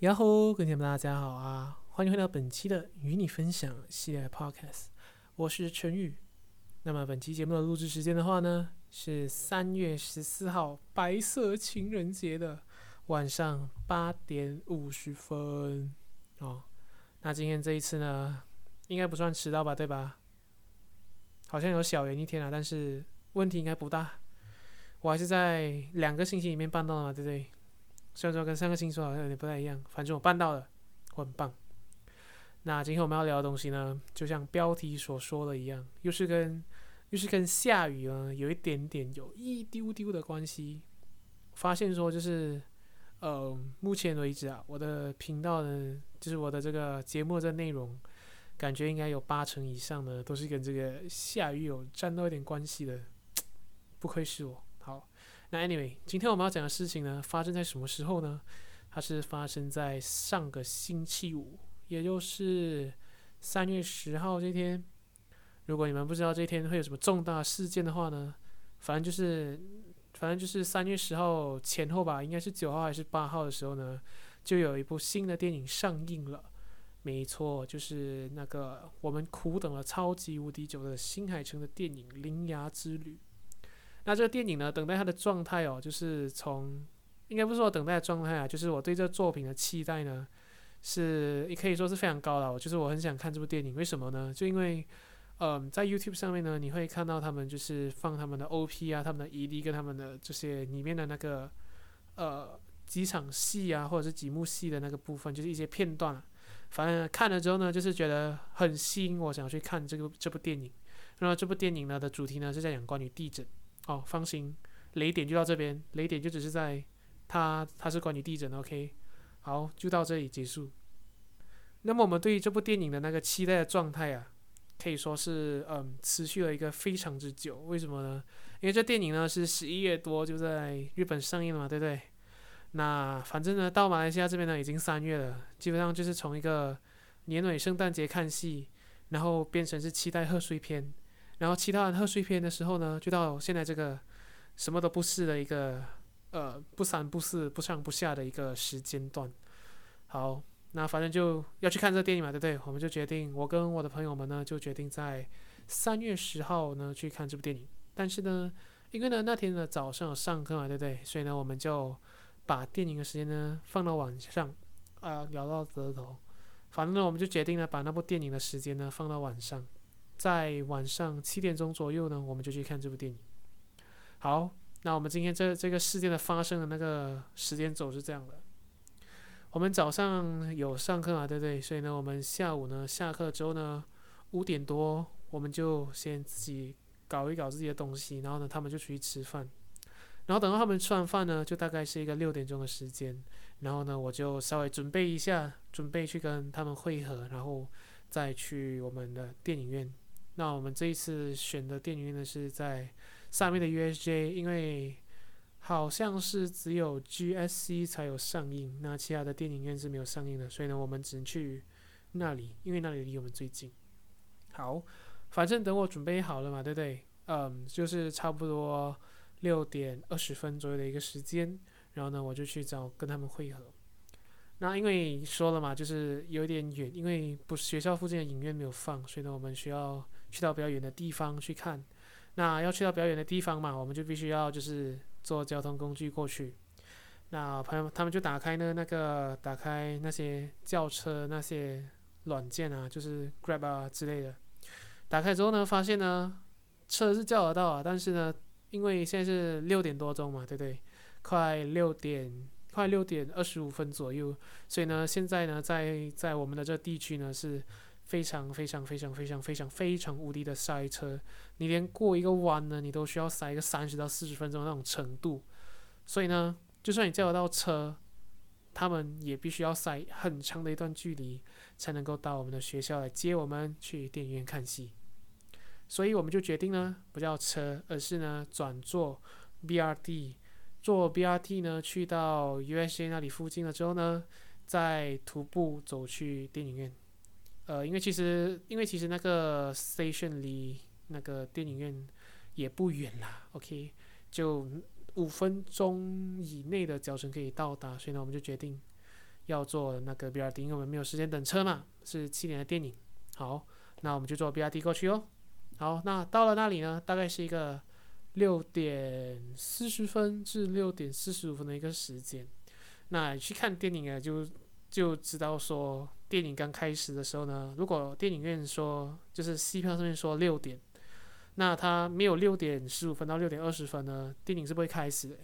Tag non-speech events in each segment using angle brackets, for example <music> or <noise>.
呀吼，各位朋友们，大家好啊！欢迎回到本期的与你分享系列 Podcast，我是陈宇。那么本期节目的录制时间的话呢，是三月十四号白色情人节的晚上八点五十分哦。那今天这一次呢，应该不算迟到吧？对吧？好像有小延一天啊，但是问题应该不大。我还是在两个星期里面办到了嘛，对不对？虽然说跟上个星期好像有点不太一样，反正我办到了，我很棒。那今天我们要聊的东西呢，就像标题所说的一样，又是跟又是跟下雨呢有一点点有一丢丢的关系。发现说就是，呃，目前为止啊，我的频道呢，就是我的这个节目的内容，感觉应该有八成以上呢都是跟这个下雨有沾到一点关系的，不愧是我。好。那 anyway，今天我们要讲的事情呢，发生在什么时候呢？它是发生在上个星期五，也就是三月十号这天。如果你们不知道这天会有什么重大事件的话呢，反正就是，反正就是三月十号前后吧，应该是九号还是八号的时候呢，就有一部新的电影上映了。没错，就是那个我们苦等了超级无敌久的新海诚的电影《铃芽之旅》。那这个电影呢，等待它的状态哦，就是从应该不是说等待的状态啊，就是我对这个作品的期待呢，是也可以说是非常高的。就是我很想看这部电影，为什么呢？就因为，嗯、在 YouTube 上面呢，你会看到他们就是放他们的 OP 啊，他们的 ED 跟他们的这些里面的那个呃几场戏啊，或者是几幕戏的那个部分，就是一些片段。反正看了之后呢，就是觉得很吸引我，想去看这个这部电影。那么这部电影呢的主题呢是在讲关于地震。哦，放心，雷点就到这边，雷点就只是在它，它是关于地震的，OK，好，就到这里结束。那么我们对于这部电影的那个期待的状态啊，可以说是嗯，持续了一个非常之久。为什么呢？因为这电影呢是十一月多就在日本上映了嘛，对不对？那反正呢到马来西亚这边呢已经三月了，基本上就是从一个年尾圣诞节看戏，然后变成是期待贺岁片。然后其他的贺岁片的时候呢，就到现在这个什么都不是的一个呃不三不四不上不下的一个时间段。好，那反正就要去看这个电影嘛，对不对？我们就决定，我跟我的朋友们呢就决定在三月十号呢去看这部电影。但是呢，因为呢那天的早上有上课嘛，对不对？所以呢我们就把电影的时间呢放到晚上啊、呃，聊到这头。反正呢我们就决定呢把那部电影的时间呢放到晚上。在晚上七点钟左右呢，我们就去看这部电影。好，那我们今天这这个事件的发生的那个时间轴是这样的：我们早上有上课啊，对不对？所以呢，我们下午呢下课之后呢，五点多我们就先自己搞一搞自己的东西，然后呢，他们就出去吃饭。然后等到他们吃完饭呢，就大概是一个六点钟的时间。然后呢，我就稍微准备一下，准备去跟他们会合，然后再去我们的电影院。那我们这一次选的电影院呢，是在上面的 USJ，因为好像是只有 GSC 才有上映，那其他的电影院是没有上映的，所以呢，我们只能去那里，因为那里离我们最近。好，反正等我准备好了嘛，对不对？嗯，就是差不多六点二十分左右的一个时间，然后呢，我就去找跟他们会合。那因为说了嘛，就是有点远，因为不学校附近的影院没有放，所以呢，我们需要。去到比较远的地方去看，那要去到比较远的地方嘛，我们就必须要就是坐交通工具过去。那朋友他们就打开呢那个打开那些叫车那些软件啊，就是 Grab 啊之类的。打开之后呢，发现呢车是叫得到啊，但是呢，因为现在是六点多钟嘛，对不对？快六点快六点二十五分左右，所以呢，现在呢在在我们的这地区呢是。非常非常非常非常非常非常无敌的塞车，你连过一个弯呢，你都需要塞个三十到四十分钟那种程度。所以呢，就算你叫得到车，他们也必须要塞很长的一段距离，才能够到我们的学校来接我们去电影院看戏。所以我们就决定呢，不叫车，而是呢转坐 BRT，坐 BRT 呢去到 USA 那里附近了之后呢，再徒步走去电影院。呃，因为其实，因为其实那个 station 离那个电影院也不远啦，OK，就五分钟以内的脚程可以到达，所以呢，我们就决定要坐那个 BRT，因为我们没有时间等车嘛，是七点的电影。好，那我们就坐 BRT 过去哦。好，那到了那里呢，大概是一个六点四十分至六点四十五分的一个时间。那去看电影啊，就就知道说，电影刚开始的时候呢，如果电影院说就是戏票上面说六点，那它没有六点十五分到六点二十分呢，电影是不会开始的，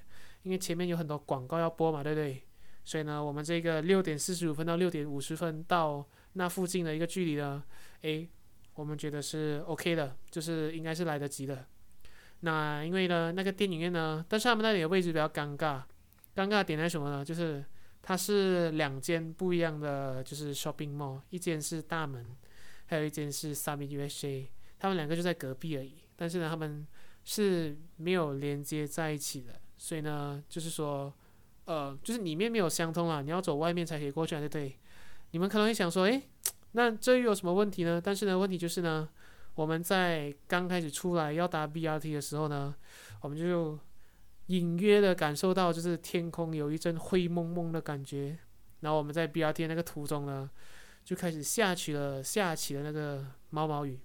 因为前面有很多广告要播嘛，对不对？所以呢，我们这个六点四十五分到六点五十分到那附近的一个距离呢，诶。我们觉得是 OK 的，就是应该是来得及的。那因为呢，那个电影院呢，但是他们那里的位置比较尴尬。尴尬点在什么呢？就是它是两间不一样的，就是 shopping mall，一间是大门，还有一间是 Summit USA，。他们两个就在隔壁而已，但是呢，他们是没有连接在一起的。所以呢，就是说，呃，就是里面没有相通啊，你要走外面才可以过去啊，对不对？你们可能会想说，诶。那这又有什么问题呢？但是呢，问题就是呢，我们在刚开始出来要搭 BRT 的时候呢，我们就隐约的感受到，就是天空有一阵灰蒙蒙的感觉。然后我们在 BRT 那个途中呢，就开始下起了下起了那个毛毛雨，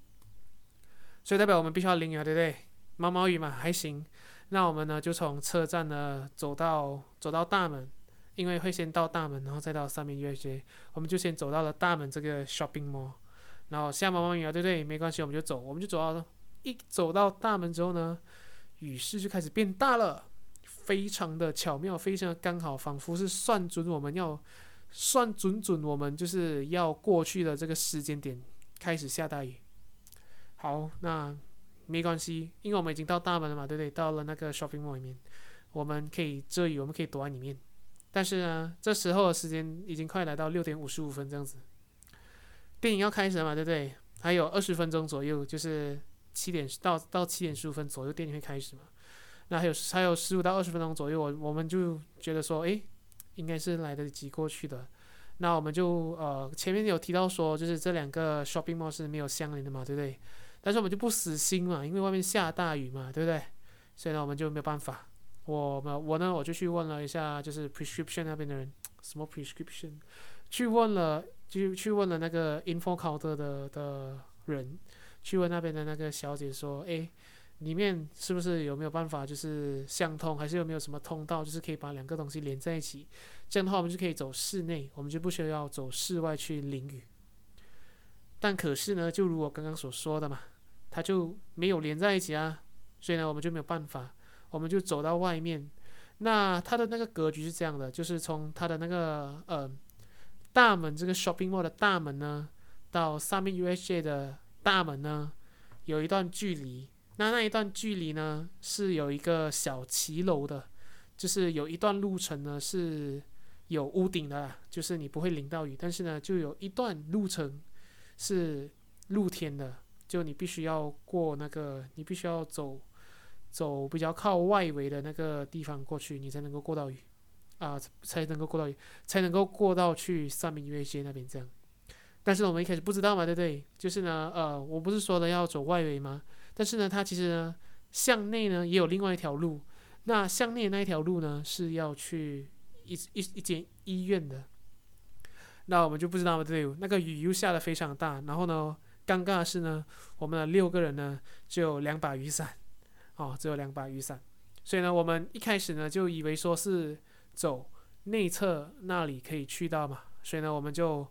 所以代表我们必须要淋雨啊，对不对？毛毛雨嘛，还行。那我们呢，就从车站呢走到走到大门。因为会先到大门，然后再到上面 USJ，我们就先走到了大门这个 shopping mall，然后下毛毛雨啊，对不对？没关系，我们就走，我们就走到一走到大门之后呢，雨势就开始变大了，非常的巧妙，非常的刚好，仿佛是算准我们要算准准我们就是要过去的这个时间点开始下大雨。好，那没关系，因为我们已经到大门了嘛，对不对？到了那个 shopping mall 里面，我们可以遮雨，我们可以躲在里面。但是呢，这时候的时间已经快来到六点五十五分这样子，电影要开始了嘛，对不对？还有二十分钟左右，就是七点到到七点十五分左右，电影会开始嘛。那还有还有十五到二十分钟左右，我我们就觉得说，诶，应该是来得及过去的。那我们就呃前面有提到说，就是这两个 shopping mall 是没有相连的嘛，对不对？但是我们就不死心嘛，因为外面下大雨嘛，对不对？所以呢，我们就没有办法。我们我呢，我就去问了一下，就是 prescription 那边的人，什么 prescription，去问了，就去问了那个 info counter 的的人，去问那边的那个小姐说，诶，里面是不是有没有办法，就是相通，还是有没有什么通道，就是可以把两个东西连在一起，这样的话我们就可以走室内，我们就不需要走室外去淋雨。但可是呢，就如我刚刚所说的嘛，它就没有连在一起啊，所以呢，我们就没有办法。我们就走到外面，那它的那个格局是这样的，就是从它的那个呃大门，这个 shopping mall 的大门呢，到 Summit USJ 的大门呢，有一段距离。那那一段距离呢，是有一个小骑楼的，就是有一段路程呢是有屋顶的，就是你不会淋到雨。但是呢，就有一段路程是露天的，就你必须要过那个，你必须要走。走比较靠外围的那个地方过去，你才能够过到雨，啊，才能够过到雨，才能够过到去上面 USJ 那边这样。但是我们一开始不知道嘛，对不对？就是呢，呃，我不是说的要走外围吗？但是呢，它其实呢，向内呢也有另外一条路。那向内那一条路呢，是要去一一一间医院的。那我们就不知道嘛，对？那个雨又下得非常大，然后呢，尴尬的是呢，我们的六个人呢，只有两把雨伞。哦，只有两把雨伞，所以呢，我们一开始呢就以为说是走内侧那里可以去到嘛，所以呢，我们就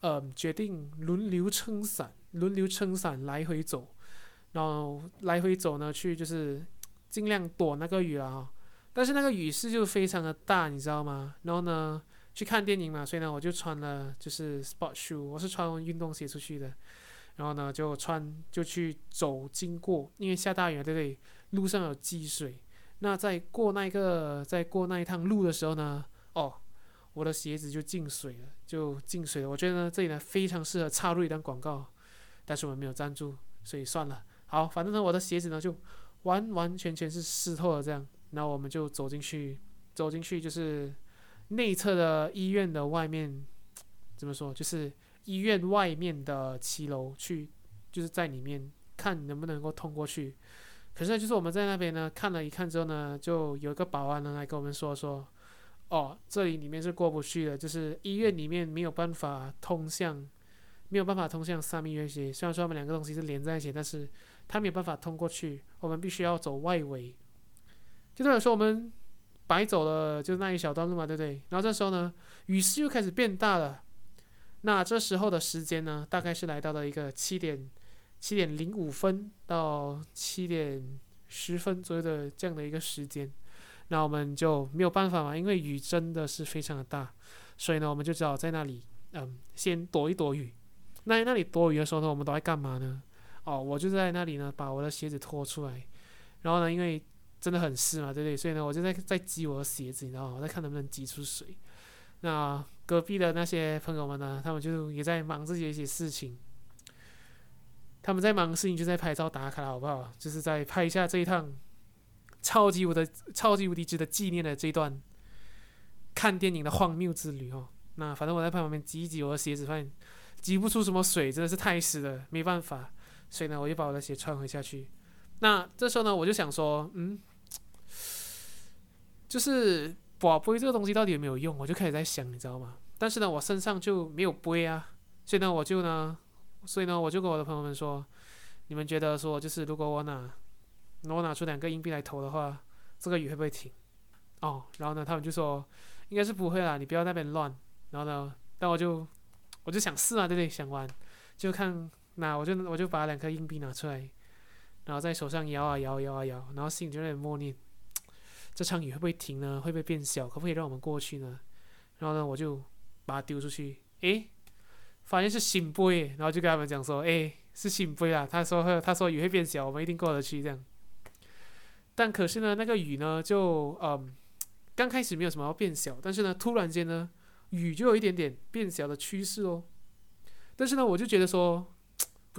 呃决定轮流撑伞，轮流撑伞来回走，然后来回走呢去就是尽量躲那个雨啊，但是那个雨势就非常的大，你知道吗？然后呢去看电影嘛，所以呢我就穿了就是 sport shoe，我是穿运动鞋出去的，然后呢就穿就去走经过，因为下大雨了，对不对？路上有积水，那在过那个在过那一趟路的时候呢，哦，我的鞋子就进水了，就进水了。我觉得呢，这里呢非常适合插入一段广告，但是我们没有赞助，所以算了。好，反正呢，我的鞋子呢就完完全全是湿透了这样。然后我们就走进去，走进去就是内侧的医院的外面，怎么说？就是医院外面的骑楼去，就是在里面看能不能够通过去。可是就是我们在那边呢看了一看之后呢，就有一个保安呢来跟我们说说，哦，这里里面是过不去的，就是医院里面没有办法通向，没有办法通向三蜜月街。虽然说他们两个东西是连在一起，但是他没有办法通过去，我们必须要走外围。就代表说我们白走了，就那一小段路嘛，对不对？然后这时候呢，雨势又开始变大了。那这时候的时间呢，大概是来到了一个七点七点零五分到七点十分左右的这样的一个时间。那我们就没有办法嘛，因为雨真的是非常的大，所以呢，我们就只好在那里，嗯，先躲一躲雨。那那里躲雨的时候呢，我们都在干嘛呢？哦，我就在那里呢，把我的鞋子脱出来，然后呢，因为真的很湿嘛，对不对？所以呢，我就在在挤我的鞋子，你知道吗？我在看能不能挤出水。那隔壁的那些朋友们呢，他们就也在忙自己的一些事情。他们在忙的事情，就在拍照打卡了，好不好？就是在拍一下这一趟超级无敌超级无敌值得纪念的这一段看电影的荒谬之旅哦。那反正我在旁边挤一挤我的鞋子，发现挤不出什么水，真的是太湿了，没办法。所以呢，我就把我的鞋穿回下去。那这时候呢，我就想说，嗯，就是宝贝这个东西到底有没有用？我就开始在想，你知道吗？但是呢，我身上就没有杯啊，所以呢，我就呢，所以呢，我就跟我的朋友们说，你们觉得说，就是如果我拿，我拿出两个硬币来投的话，这个雨会不会停？哦，然后呢，他们就说，应该是不会啦，你不要那边乱。然后呢，但我就，我就想试啊，对不对？想玩，就看。那我就我就把两颗硬币拿出来，然后在手上摇啊摇，摇啊摇，然后心里就在默念：这场雨会不会停呢？会不会变小？可不可以让我们过去呢？然后呢，我就把它丢出去，诶，发现是圣杯，然后就跟他们讲说：诶，是圣杯啊！他说他说雨会变小，我们一定过得去这样。但可是呢，那个雨呢，就嗯，刚开始没有什么要变小，但是呢，突然间呢，雨就有一点点变小的趋势哦。但是呢，我就觉得说。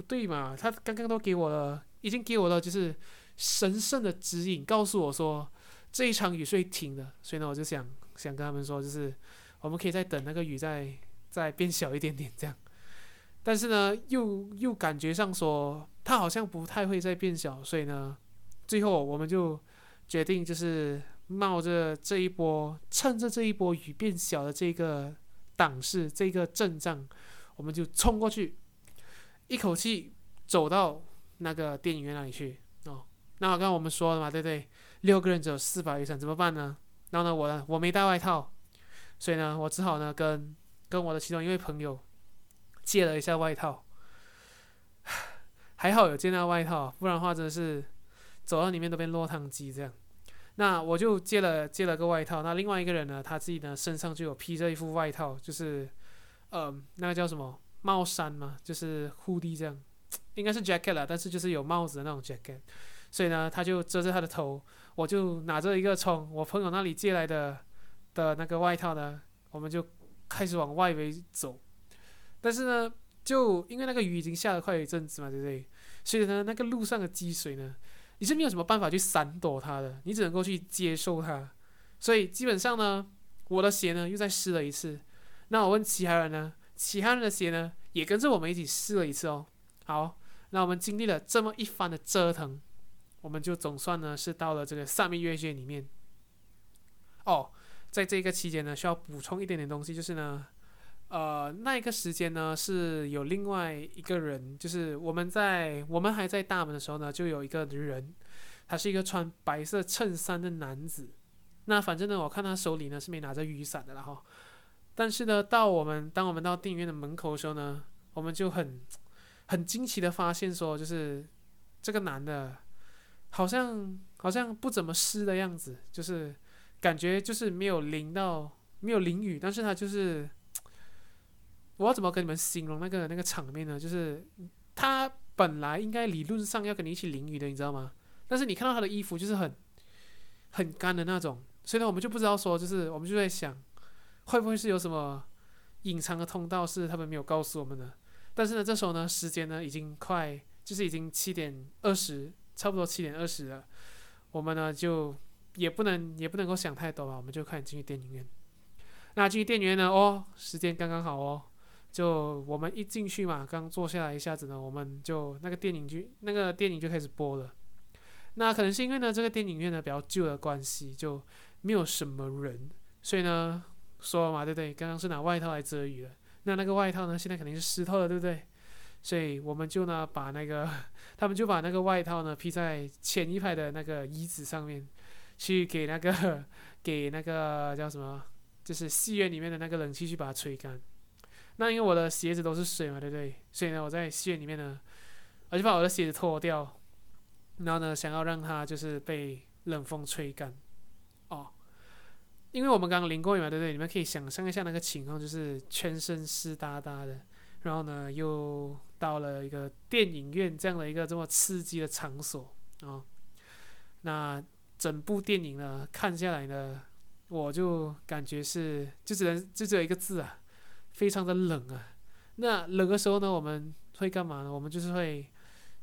不对嘛？他刚刚都给我了，已经给我了，就是神圣的指引，告诉我说这一场雨是会停的。所以呢，我就想想跟他们说，就是我们可以再等那个雨再再变小一点点这样。但是呢，又又感觉上说它好像不太会再变小，所以呢，最后我们就决定就是冒着这一波，趁着这一波雨变小的这个档势，这个阵仗，我们就冲过去。一口气走到那个电影院那里去哦。那我刚刚我们说了嘛，对不对？六个人只有四把雨伞，怎么办呢？然后呢，我呢，我没带外套，所以呢，我只好呢跟跟我的其中一位朋友借了一下外套。<sighs> 还好有借那外套，不然的话真的是走到里面都变落汤鸡这样。那我就借了借了个外套。那另外一个人呢，他自己呢身上就有披着一副外套，就是呃那个叫什么？帽衫嘛，就是 hoodie 这样，<tsk> 应该是 jacket 啦，但是就是有帽子的那种 jacket，所以呢，他就遮着他的头，我就拿着一个从我朋友那里借来的的那个外套呢，我们就开始往外围走。但是呢，就因为那个雨已经下了快一阵子嘛，对不对？所以呢，那个路上的积水呢，你是没有什么办法去闪躲它的，你只能够去接受它。所以基本上呢，我的鞋呢又再湿了一次。那我问其他人呢？其他人的鞋呢，也跟着我们一起试了一次哦。好，那我们经历了这么一番的折腾，我们就总算呢是到了这个萨米月街里面。哦，在这个期间呢，需要补充一点点东西，就是呢，呃，那一个时间呢是有另外一个人，就是我们在我们还在大门的时候呢，就有一个人，他是一个穿白色衬衫的男子。那反正呢，我看他手里呢是没拿着雨伞的了哈。但是呢，到我们当我们到电影院的门口的时候呢，我们就很很惊奇的发现说，就是这个男的，好像好像不怎么湿的样子，就是感觉就是没有淋到没有淋雨，但是他就是我要怎么跟你们形容那个那个场面呢？就是他本来应该理论上要跟你一起淋雨的，你知道吗？但是你看到他的衣服就是很很干的那种，所以呢，我们就不知道说，就是我们就在想。会不会是有什么隐藏的通道是他们没有告诉我们的？但是呢，这时候呢，时间呢已经快，就是已经七点二十，差不多七点二十了。我们呢就也不能也不能够想太多吧，我们就开始进去电影院。那进去电影院呢，哦，时间刚刚好哦，就我们一进去嘛，刚坐下来一下子呢，我们就那个电影就那个电影就开始播了。那可能是因为呢这个电影院呢比较旧的关系，就没有什么人。所以呢，说嘛，对不对？刚刚是拿外套来遮雨的，那那个外套呢，现在肯定是湿透了，对不对？所以我们就呢，把那个 <laughs> 他们就把那个外套呢披在前一排的那个椅子上面，去给那个 <laughs> 给那个叫什么，就是戏院里面的那个冷气去把它吹干。那因为我的鞋子都是水嘛，对不对？所以呢，我在戏院里面呢，我就把我的鞋子脱掉，然后呢，想要让它就是被冷风吹干。哦，因为我们刚刚淋过雨嘛，对不对？你们可以想象一下那个情况，就是全身湿哒哒的。然后呢，又到了一个电影院这样的一个这么刺激的场所啊、那整部电影呢，看下来呢，我就感觉是就只能就只有一个字啊，非常的冷啊。那冷的时候呢，我们会干嘛呢？我们就是会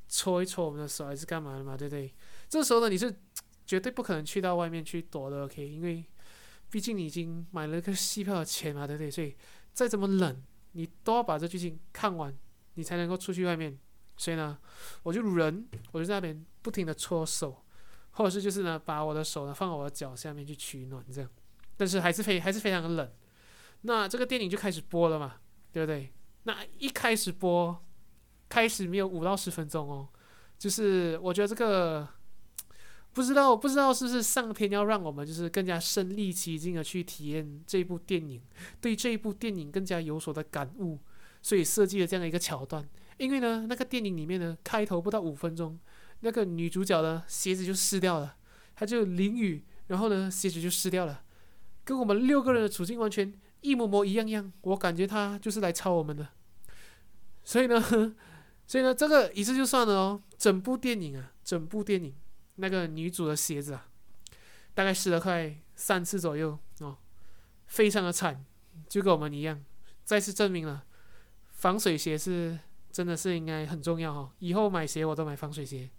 搓一搓我们的手，还是干嘛的嘛？对不对？这时候呢，你是绝对不可能去到外面去躲的，OK？因为毕竟你已经买了个戏票的钱嘛，对不对？所以再怎么冷。你都要把这剧情看完，你才能够出去外面。所以呢，我就人，我就在那边不停的搓手，或者是就是呢，把我的手呢放到我的脚下面去取暖，这样。但是还是非还是非常的冷。那这个电影就开始播了嘛，对不对？那一开始播，开始没有五到十分钟哦，就是我觉得这个。不知道，不知道是不是上天要让我们就是更加身临其境的去体验这部电影，对这部电影更加有所的感悟，所以设计了这样的一个桥段。因为呢，那个电影里面呢，开头不到五分钟，那个女主角的鞋子就湿掉了，她就淋雨，然后呢，鞋子就湿掉了，跟我们六个人的处境完全一模模一样样。我感觉她就是来抄我们的，所以呢，所以呢，这个一次就算了哦。整部电影啊，整部电影。那个女主的鞋子啊，大概湿了快三次左右哦，非常的惨，就跟我们一样，再次证明了防水鞋是真的是应该很重要哈、以后买鞋我都买防水鞋。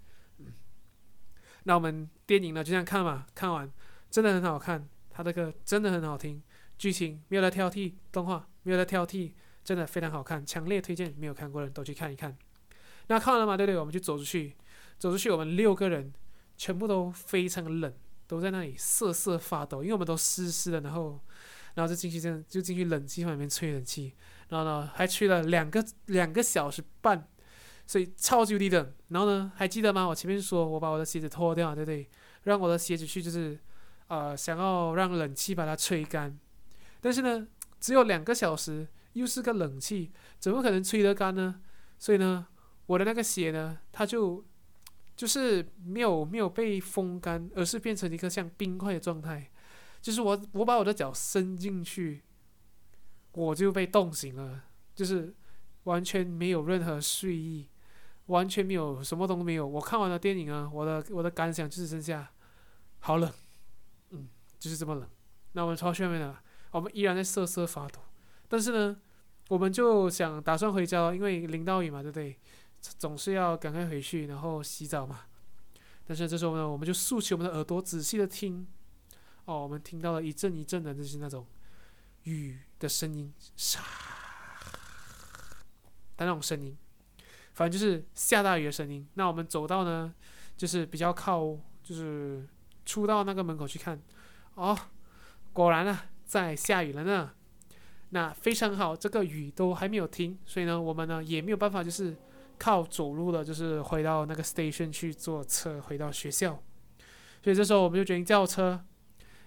那我们电影呢就这样看嘛，看完真的很好看，它这个真的很好听，剧情没有得挑剔，动画没有得挑剔，真的非常好看，强烈推荐没有看过的人都去看一看。那看完了嘛，对不对？我们就走出去，走出去，我们六个人。全部都非常冷，都在那里瑟瑟发抖，因为我们都湿湿的，然后，然后就进去这样，就进去冷气房里面吹冷气，然后呢，还吹了两个 <laughs> 两个小时半，所以超级无敌冷。然后呢，还记得吗？我前面说我把我的鞋子脱掉，对不对？让我的鞋子去，就是，呃，想要让冷气把它吹干，但是呢，只有两个小时，又是个冷气，怎么可能吹得干呢？所以呢，我的那个鞋呢，它就。就是没有没有被风干，而是变成一个像冰块的状态。就是我我把我的脚伸进去，我就被冻醒了，就是完全没有任何睡意，完全没有什么都没有。我看完了电影啊，我的我的感想就是剩下好冷，嗯，就是这么冷。那我们出去外面了，我们依然在瑟瑟发抖。但是呢，我们就想打算回家了，因为淋到雨嘛，对不对？总是要赶快回去，然后洗澡嘛。但是这时候呢，我们就竖起我们的耳朵，仔细的听。哦，我们听到了一阵一阵的，就是那种雨的声音，沙的那种声音，反正就是下大雨的声音。那我们走到呢，就是比较靠，就是出到那个门口去看。哦，果然啊，在下雨了呢。那非常好，这个雨都还没有停，所以呢，我们呢也没有办法，就是。靠走路的，就是回到那个 station 去坐车回到学校，所以这时候我们就决定叫车，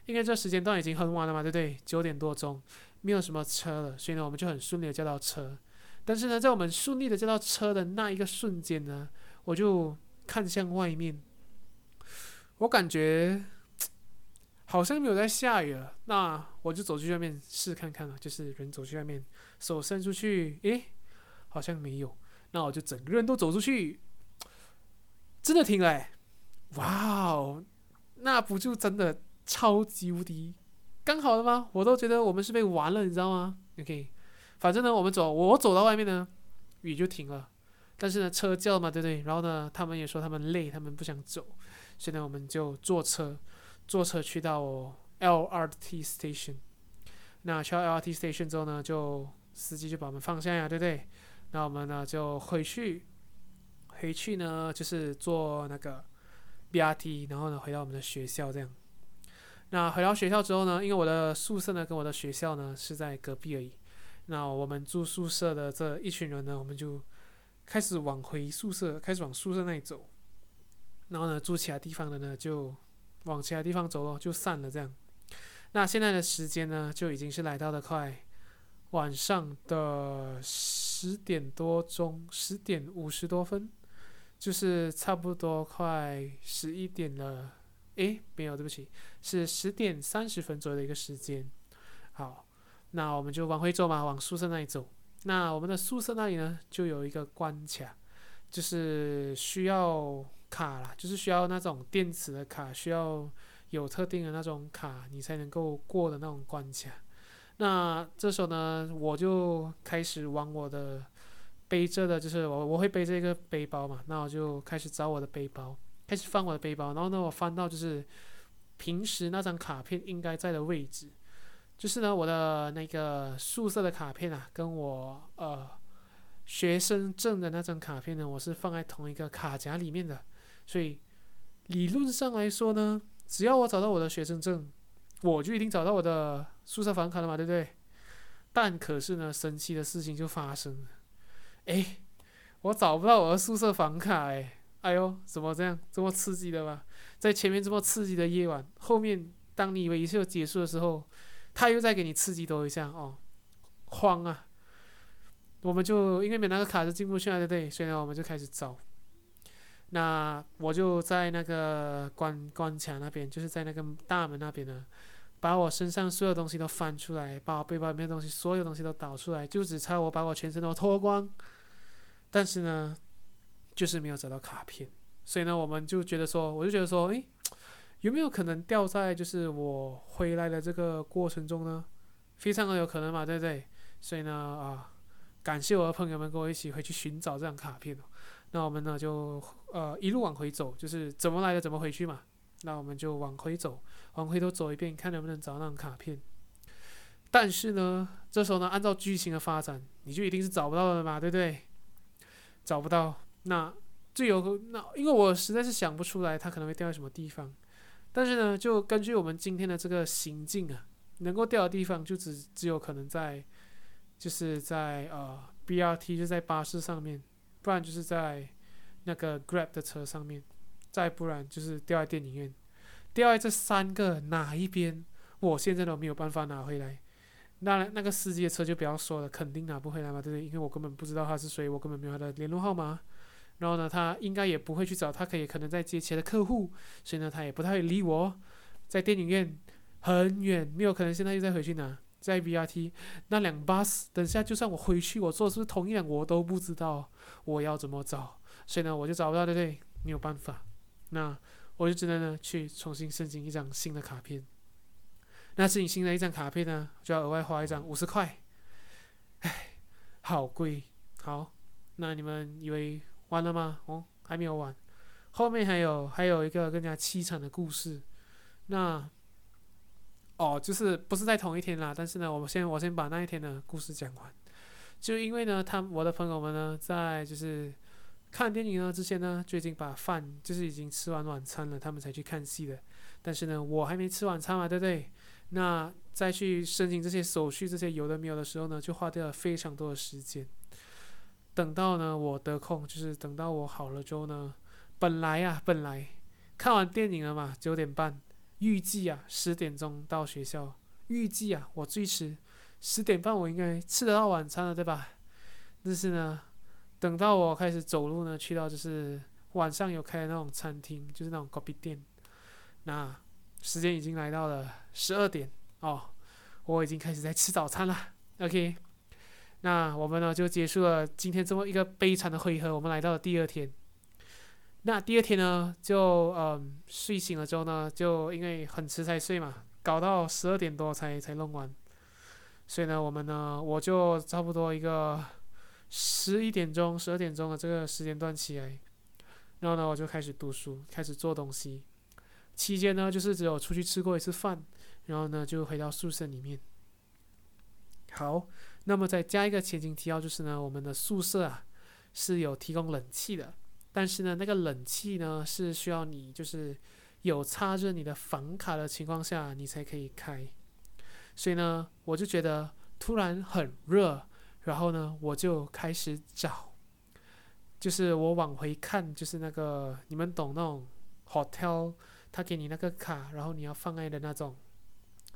因为这时间段已经很晚了嘛，对不对？九点多钟，没有什么车了，所以呢，我们就很顺利的叫到车。但是呢，在我们顺利的叫到车的那一个瞬间呢，我就看向外面，我感觉好像没有在下雨了。那我就走去外面试看看了，就是人走去外面，手伸出去，诶，好像没有。那我就整个人都走出去，真的停了，哇哦，那不就真的超级无敌刚好了吗？我都觉得我们是被玩了，你知道吗？OK，反正呢，我们走，我走到外面呢，雨就停了，但是呢，车叫嘛，对不对？然后呢，他们也说他们累，他们不想走，所以呢，我们就坐车，坐车去到 LRT station。那去到 LRT station 之后呢，就司机就把我们放下呀，对不对？那我们呢就回去，回去呢就是坐那个 BRT，然后呢回到我们的学校这样。那回到学校之后呢，因为我的宿舍呢跟我的学校呢是在隔壁而已。那我们住宿舍的这一群人呢，我们就开始往回宿舍，开始往宿舍那里走。然后呢，住其他地方的呢就往其他地方走了，就散了这样。那现在的时间呢，就已经是来到了快晚上的十点多钟，十点五十多分，就是差不多快十一点了。诶，没有，对不起，是十点三十分左右的一个时间。好，那我们就往回走嘛，往宿舍那里走。那我们的宿舍那里呢，就有一个关卡，就是需要卡啦，就是需要那种电子的卡，需要有特定的那种卡，你才能够过的那种关卡。那这时候呢，我就开始往我的背着的，就是我我会背着一个背包嘛，那我就开始找我的背包。开始翻我的背包，然后呢，我翻到就是平时那张卡片应该在的位置，就是呢，我的那个宿舍的卡片啊，跟我呃学生证的那张卡片呢，我是放在同一个卡夹里面的，所以理论上来说呢，只要我找到我的学生证，我就一定找到我的宿舍房卡了嘛，对不对？但可是呢，神奇的事情就发生了，哎，我找不到我的宿舍房卡，哎。哎呦，怎么这样这么刺激的吧？在前面这么刺激的夜晚，后面当你以为一切就结束的时候，他又再给你刺激多一下哦，慌啊！我们就因为没那个卡是进不去了，对不对？所以呢，我们就开始找。那我就在那个关关卡那边，就是在那个大门那边呢，把我身上所有东西都翻出来，把我背包里面东西所有东西都倒出来，就只差我把我全身都脱光。但是呢。就是没有找到卡片，所以呢，我们就觉得说，我就觉得说，诶，有没有可能掉在就是我回来的这个过程中呢？非常的有可能嘛，对不对？所以呢，啊，感谢我的朋友们跟我一起回去寻找这张卡片。那我们呢就呃一路往回走，就是怎么来的怎么回去嘛。那我们就往回走，往回头走一遍，看能不能找到那张卡片。但是呢，这时候呢，按照剧情的发展，你就一定是找不到了嘛，对不对？找不到。那最有那，因为我实在是想不出来它可能会掉在什么地方，但是呢，就根据我们今天的这个行径啊，能够掉的地方就只只有可能在，就是在呃 BRT 就在巴士上面，不然就是在那个 Grab 的车上面，再不然就是掉在电影院，掉在这三个哪一边，我现在都没有办法拿回来。那那个司机的车就不要说了，肯定拿不回来嘛，对不对？因为我根本不知道他是谁，我根本没有他的联络号码。然后呢，他应该也不会去找，他可以可能在接其他的客户，所以呢，他也不太会理我。在电影院很远，没有可能现在又再回去拿。在 BRT 那辆巴士，等下就算我回去，我坐是不是同一辆，我都不知道我要怎么找，所以呢，我就找不到，对不对？没有办法，那我就只能呢去重新申请一张新的卡片。那申请新的一张卡片呢，就要额外花一张五十块，唉，好贵。好，那你们以为？完了吗？哦，还没有完，后面还有还有一个更加凄惨的故事。那哦，就是不是在同一天啦，但是呢，我先我先把那一天的故事讲完。就因为呢，他我的朋友们呢，在就是看电影呢之前呢，最近把饭就是已经吃完晚餐了，他们才去看戏的。但是呢，我还没吃晚餐嘛，对不对？那再去申请这些手续，这些有的没有的时候呢，就花掉了非常多的时间。等到呢，我得空，就是等到我好了之后呢，本来啊，本来看完电影了嘛，九点半，预计啊十点钟到学校，预计啊我最迟十点半我应该吃得到晚餐了，对吧？但是呢，等到我开始走路呢，去到就是晚上有开的那种餐厅，就是那种咖啡店，那时间已经来到了十二点哦，我已经开始在吃早餐了，OK。那我们呢就结束了今天这么一个悲惨的回合。我们来到了第二天。那第二天呢，就嗯睡醒了之后呢，就因为很迟才睡嘛，搞到十二点多才才弄完。所以呢，我们呢我就差不多一个十一点钟、十二点钟的这个时间段起来，然后呢我就开始读书，开始做东西。期间呢就是只有出去吃过一次饭，然后呢就回到宿舍里面。好。那么再加一个前景提要，就是呢，我们的宿舍啊是有提供冷气的，但是呢，那个冷气呢是需要你就是有插着你的房卡的情况下，你才可以开。所以呢，我就觉得突然很热，然后呢，我就开始找，就是我往回看，就是那个你们懂那种 hotel，他给你那个卡，然后你要放爱的那种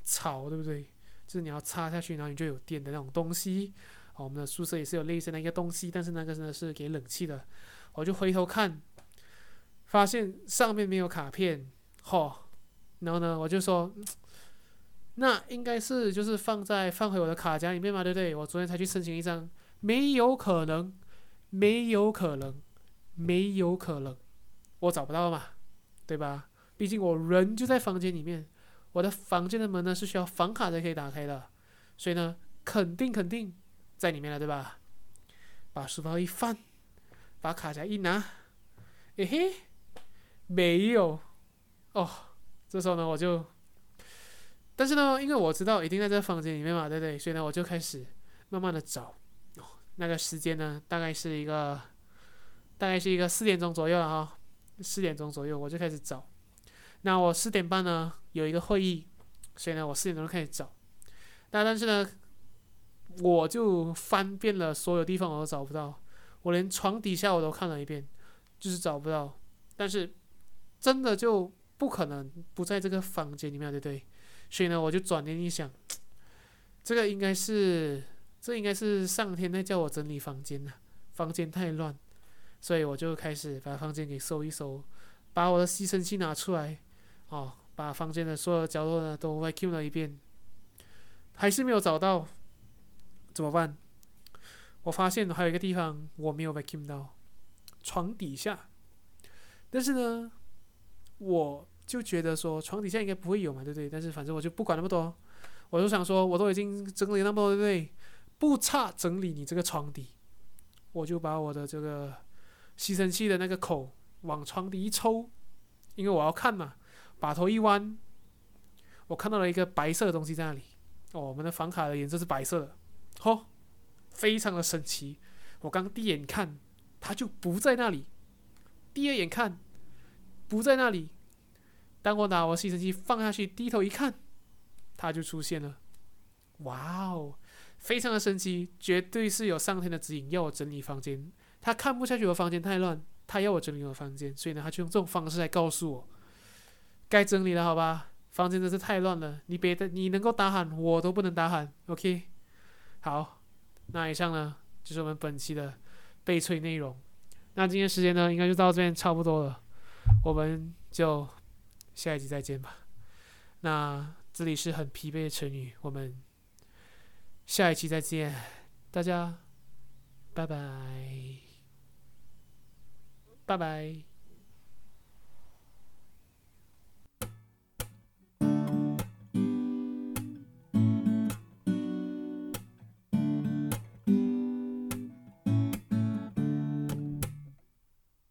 槽，对不对？就是你要插下去，然后你就有电的那种东西。哦，我们的宿舍也是有类似的一个东西，但是那个呢是给冷气的。我就回头看，发现上面没有卡片，嚯、然后呢，我就说，那应该是就是放在放回我的卡夹里面嘛，对不对？我昨天才去申请一张，没有可能，没有可能，没有可能，我找不到嘛，对吧？毕竟我人就在房间里面，我的房间的门呢是需要房卡才可以打开的，所以呢，肯定肯定。在里面了，对吧？把书包一翻，把卡夹一拿，嘿嘿，没有哦。这时候呢，我就，但是呢，因为我知道一定在这房间里面嘛，对不对？所以呢，我就开始慢慢的找。那个时间呢，大概是一个，大概是一个四点钟左右了哈。四点钟左右我就开始找。那我四点半呢有一个会议，所以呢，我四点钟开始找。那但是呢。我就翻遍了所有地方，我都找不到。我连床底下我都看了一遍，就是找不到。但是真的就不可能不在这个房间里面，对不对？所以呢，我就转念一想，<tsk> 这个应该是，这应该是上天在叫我整理房间呢。房间太乱，所以我就开始把房间给收一收，把我的吸尘器拿出来，哦，把房间的所有角落呢都 vacuum 了一遍，还是没有找到。怎么办？我发现还有一个地方我没有 vacuum 到，床底下。但是呢，我就觉得说床底下应该不会有嘛，对不对？但是反正我就不管那么多，我就想说，我都已经整理那么多，对不对？不差整理你这个床底，我就把我的这个吸尘器的那个口往床底一抽，因为我要看嘛，把头一弯，我看到了一个白色的东西在那里。哦，我们的房卡的颜色是白色的。哦，非常的神奇！我刚第一眼看，它就不在那里；第二眼看，不在那里。当我拿我吸尘器放下去，低头一看，它就出现了。哇哦，非常的神奇！绝对是有上天的指引，要我整理房间。他看不下去我房间太乱，他要我整理我的房间，所以呢，他就用这种方式来告诉我，该整理了，好吧？房间真是太乱了，你别的你能够打喊，我都不能打喊，OK？好，那以上呢就是我们本期的悲催内容。那今天时间呢应该就到这边差不多了，我们就下一集再见吧。那这里是很疲惫的成语，我们下一期再见，大家拜拜，拜拜。